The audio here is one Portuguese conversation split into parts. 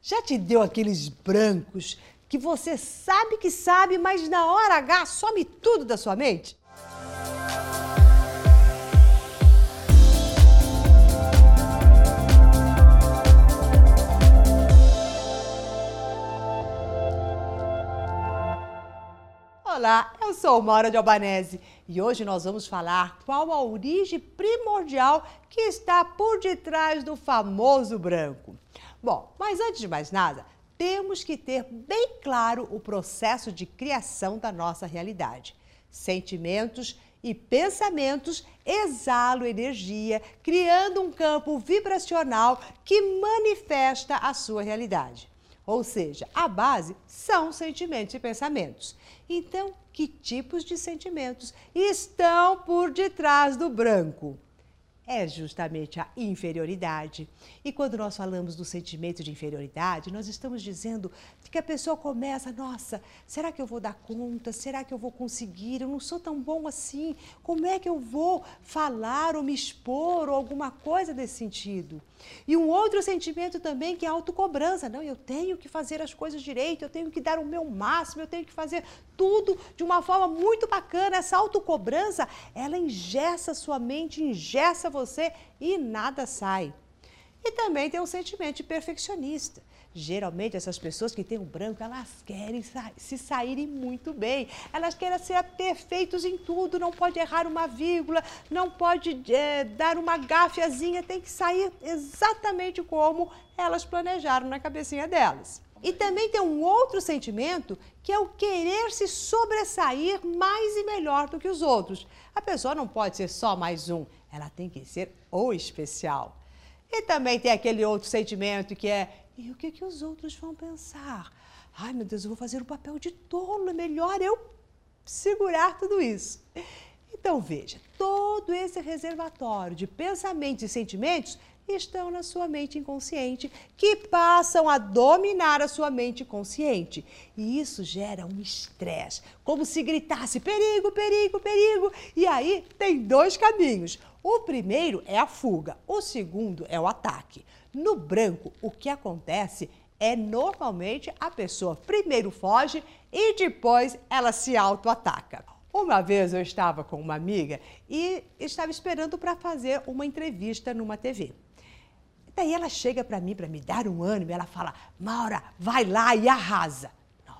Já te deu aqueles brancos que você sabe que sabe, mas na hora H some tudo da sua mente? Olá, eu sou Maura de Albanese e hoje nós vamos falar qual a origem primordial que está por detrás do famoso branco. Bom, mas antes de mais nada, temos que ter bem claro o processo de criação da nossa realidade. Sentimentos e pensamentos exalam energia, criando um campo vibracional que manifesta a sua realidade. Ou seja, a base são sentimentos e pensamentos. Então, que tipos de sentimentos estão por detrás do branco? É justamente a inferioridade. E quando nós falamos do sentimento de inferioridade, nós estamos dizendo que a pessoa começa, nossa, será que eu vou dar conta? Será que eu vou conseguir? Eu não sou tão bom assim. Como é que eu vou falar ou me expor ou alguma coisa desse sentido? E um outro sentimento também que é a autocobrança. Não, eu tenho que fazer as coisas direito, eu tenho que dar o meu máximo, eu tenho que fazer tudo de uma forma muito bacana. Essa autocobrança, ela engessa sua mente, engessa você e nada sai. E também tem um sentimento de perfeccionista. Geralmente, essas pessoas que têm o branco, elas querem sa se saírem muito bem. Elas querem ser perfeitos em tudo, não pode errar uma vírgula, não pode é, dar uma gafiazinha, tem que sair exatamente como elas planejaram na cabecinha delas. E também tem um outro sentimento que é o querer se sobressair mais e melhor do que os outros. A pessoa não pode ser só mais um, ela tem que ser o especial. E também tem aquele outro sentimento que é: e o que, que os outros vão pensar? Ai, meu Deus, eu vou fazer o papel de tolo, é melhor eu segurar tudo isso. Então veja, todo esse reservatório de pensamentos e sentimentos estão na sua mente inconsciente, que passam a dominar a sua mente consciente. E isso gera um estresse, como se gritasse perigo, perigo, perigo. E aí tem dois caminhos. O primeiro é a fuga, o segundo é o ataque. No branco, o que acontece é normalmente a pessoa primeiro foge e depois ela se auto-ataca. Uma vez eu estava com uma amiga e estava esperando para fazer uma entrevista numa TV. Daí ela chega para mim para me dar um ânimo, ela fala: "Maura, vai lá e arrasa"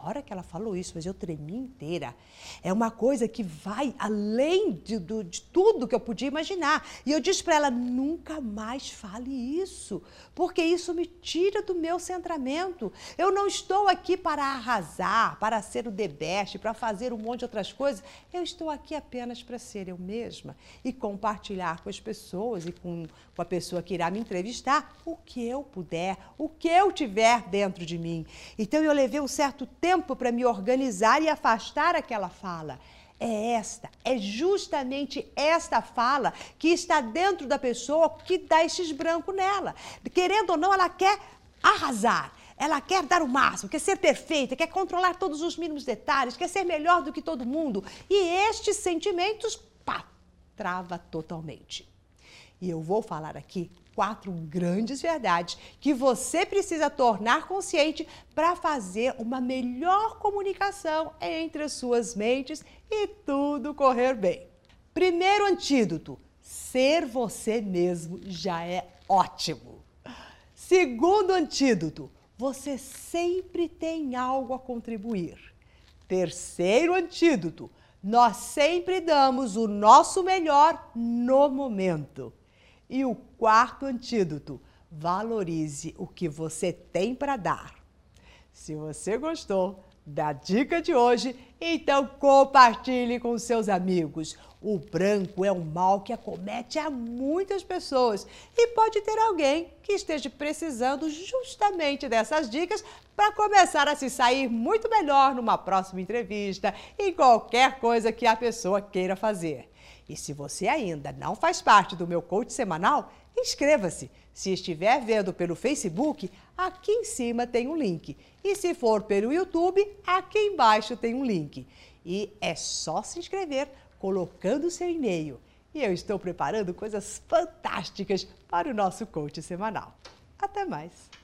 hora que ela falou isso, mas eu tremi inteira. É uma coisa que vai além de, de, tudo que eu podia imaginar. E eu disse para ela: nunca mais fale isso, porque isso me tira do meu centramento. Eu não estou aqui para arrasar, para ser o the best, para fazer um monte de outras coisas. Eu estou aqui apenas para ser eu mesma e compartilhar com as pessoas e com, com a pessoa que irá me entrevistar o que eu puder, o que eu tiver dentro de mim. Então eu levei um certo tempo tempo para me organizar e afastar aquela fala. É esta, é justamente esta fala que está dentro da pessoa que dá esses brancos nela. Querendo ou não, ela quer arrasar. Ela quer dar o máximo, quer ser perfeita, quer controlar todos os mínimos detalhes, quer ser melhor do que todo mundo. E estes sentimentos, pá, trava totalmente. E eu vou falar aqui quatro grandes verdades que você precisa tornar consciente para fazer uma melhor comunicação entre as suas mentes e tudo correr bem. Primeiro antídoto: ser você mesmo já é ótimo. Segundo antídoto: você sempre tem algo a contribuir. Terceiro antídoto: nós sempre damos o nosso melhor no momento. E o quarto antídoto: valorize o que você tem para dar. Se você gostou da dica de hoje, então compartilhe com seus amigos. O branco é um mal que acomete a muitas pessoas e pode ter alguém que esteja precisando justamente dessas dicas para começar a se sair muito melhor numa próxima entrevista e qualquer coisa que a pessoa queira fazer. E se você ainda não faz parte do meu coach semanal, inscreva-se. Se estiver vendo pelo Facebook, aqui em cima tem um link. E se for pelo YouTube, aqui embaixo tem um link. E é só se inscrever colocando seu e-mail. E eu estou preparando coisas fantásticas para o nosso coach semanal. Até mais!